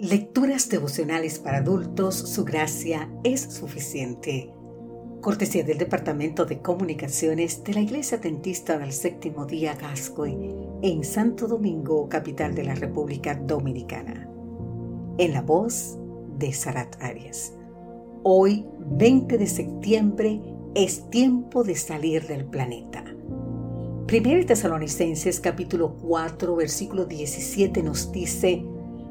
Lecturas devocionales para adultos, su gracia es suficiente. Cortesía del Departamento de Comunicaciones de la Iglesia Adventista del Séptimo Día Gascoy en Santo Domingo, capital de la República Dominicana. En la voz de Sarat Arias. Hoy, 20 de septiembre, es tiempo de salir del planeta. Primero Tesalonicenses capítulo 4 versículo 17 nos dice,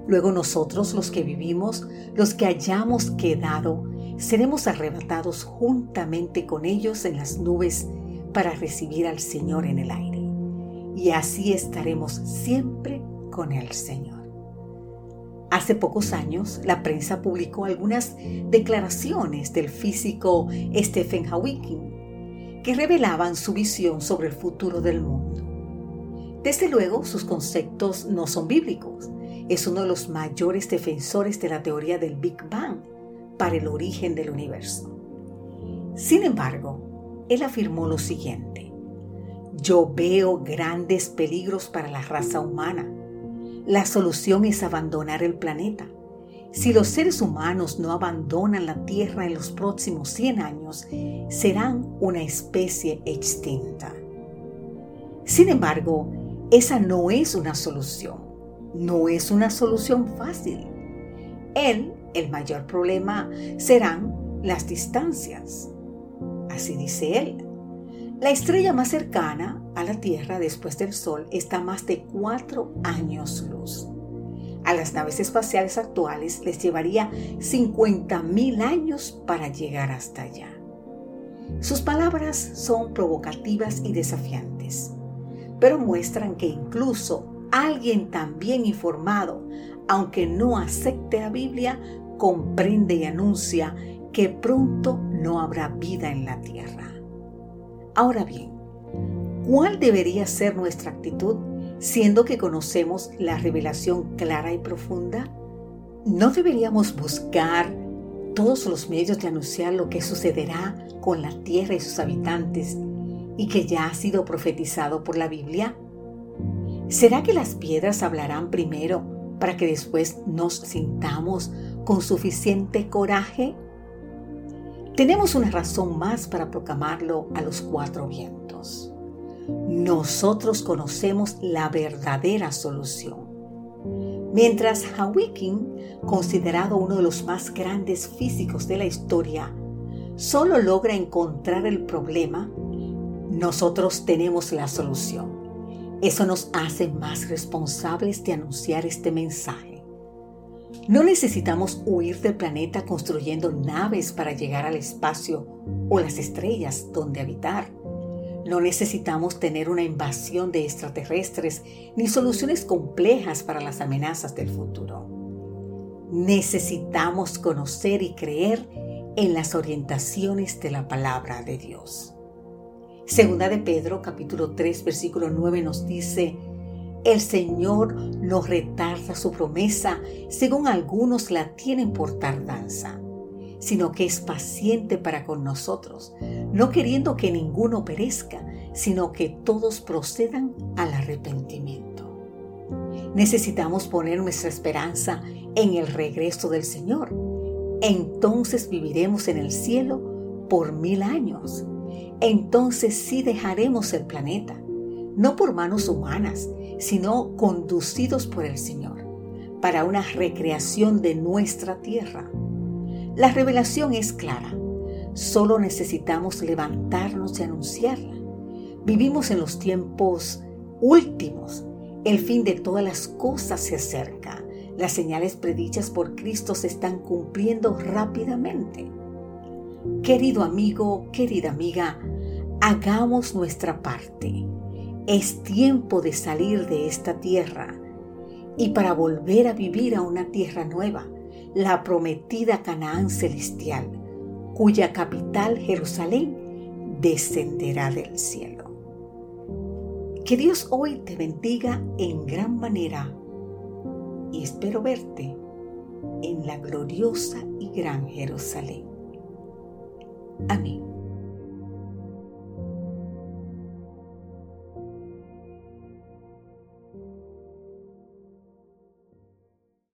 Luego nosotros los que vivimos, los que hayamos quedado, seremos arrebatados juntamente con ellos en las nubes para recibir al Señor en el aire. Y así estaremos siempre con el Señor. Hace pocos años, la prensa publicó algunas declaraciones del físico Stephen Hawking que revelaban su visión sobre el futuro del mundo. Desde luego, sus conceptos no son bíblicos, es uno de los mayores defensores de la teoría del Big Bang para el origen del universo. Sin embargo, él afirmó lo siguiente, yo veo grandes peligros para la raza humana. La solución es abandonar el planeta. Si los seres humanos no abandonan la Tierra en los próximos 100 años, serán una especie extinta. Sin embargo, esa no es una solución no es una solución fácil. Él, el mayor problema serán las distancias. Así dice él. La estrella más cercana a la Tierra después del Sol está más de cuatro años luz. A las naves espaciales actuales les llevaría 50.000 años para llegar hasta allá. Sus palabras son provocativas y desafiantes, pero muestran que incluso Alguien también informado, aunque no acepte la Biblia, comprende y anuncia que pronto no habrá vida en la tierra. Ahora bien, ¿cuál debería ser nuestra actitud siendo que conocemos la revelación clara y profunda? ¿No deberíamos buscar todos los medios de anunciar lo que sucederá con la tierra y sus habitantes y que ya ha sido profetizado por la Biblia? ¿Será que las piedras hablarán primero para que después nos sintamos con suficiente coraje? Tenemos una razón más para proclamarlo a los cuatro vientos. Nosotros conocemos la verdadera solución. Mientras Hawking, considerado uno de los más grandes físicos de la historia, solo logra encontrar el problema, nosotros tenemos la solución. Eso nos hace más responsables de anunciar este mensaje. No necesitamos huir del planeta construyendo naves para llegar al espacio o las estrellas donde habitar. No necesitamos tener una invasión de extraterrestres ni soluciones complejas para las amenazas del futuro. Necesitamos conocer y creer en las orientaciones de la palabra de Dios. Segunda de Pedro capítulo 3 versículo 9 nos dice, el Señor no retarda su promesa, según algunos la tienen por tardanza, sino que es paciente para con nosotros, no queriendo que ninguno perezca, sino que todos procedan al arrepentimiento. Necesitamos poner nuestra esperanza en el regreso del Señor. Entonces viviremos en el cielo por mil años entonces sí dejaremos el planeta, no por manos humanas, sino conducidos por el Señor, para una recreación de nuestra tierra. La revelación es clara, solo necesitamos levantarnos y anunciarla. Vivimos en los tiempos últimos, el fin de todas las cosas se acerca, las señales predichas por Cristo se están cumpliendo rápidamente. Querido amigo, querida amiga, hagamos nuestra parte. Es tiempo de salir de esta tierra y para volver a vivir a una tierra nueva, la prometida Canaán celestial, cuya capital Jerusalén descenderá del cielo. Que Dios hoy te bendiga en gran manera y espero verte en la gloriosa y gran Jerusalén. Amém.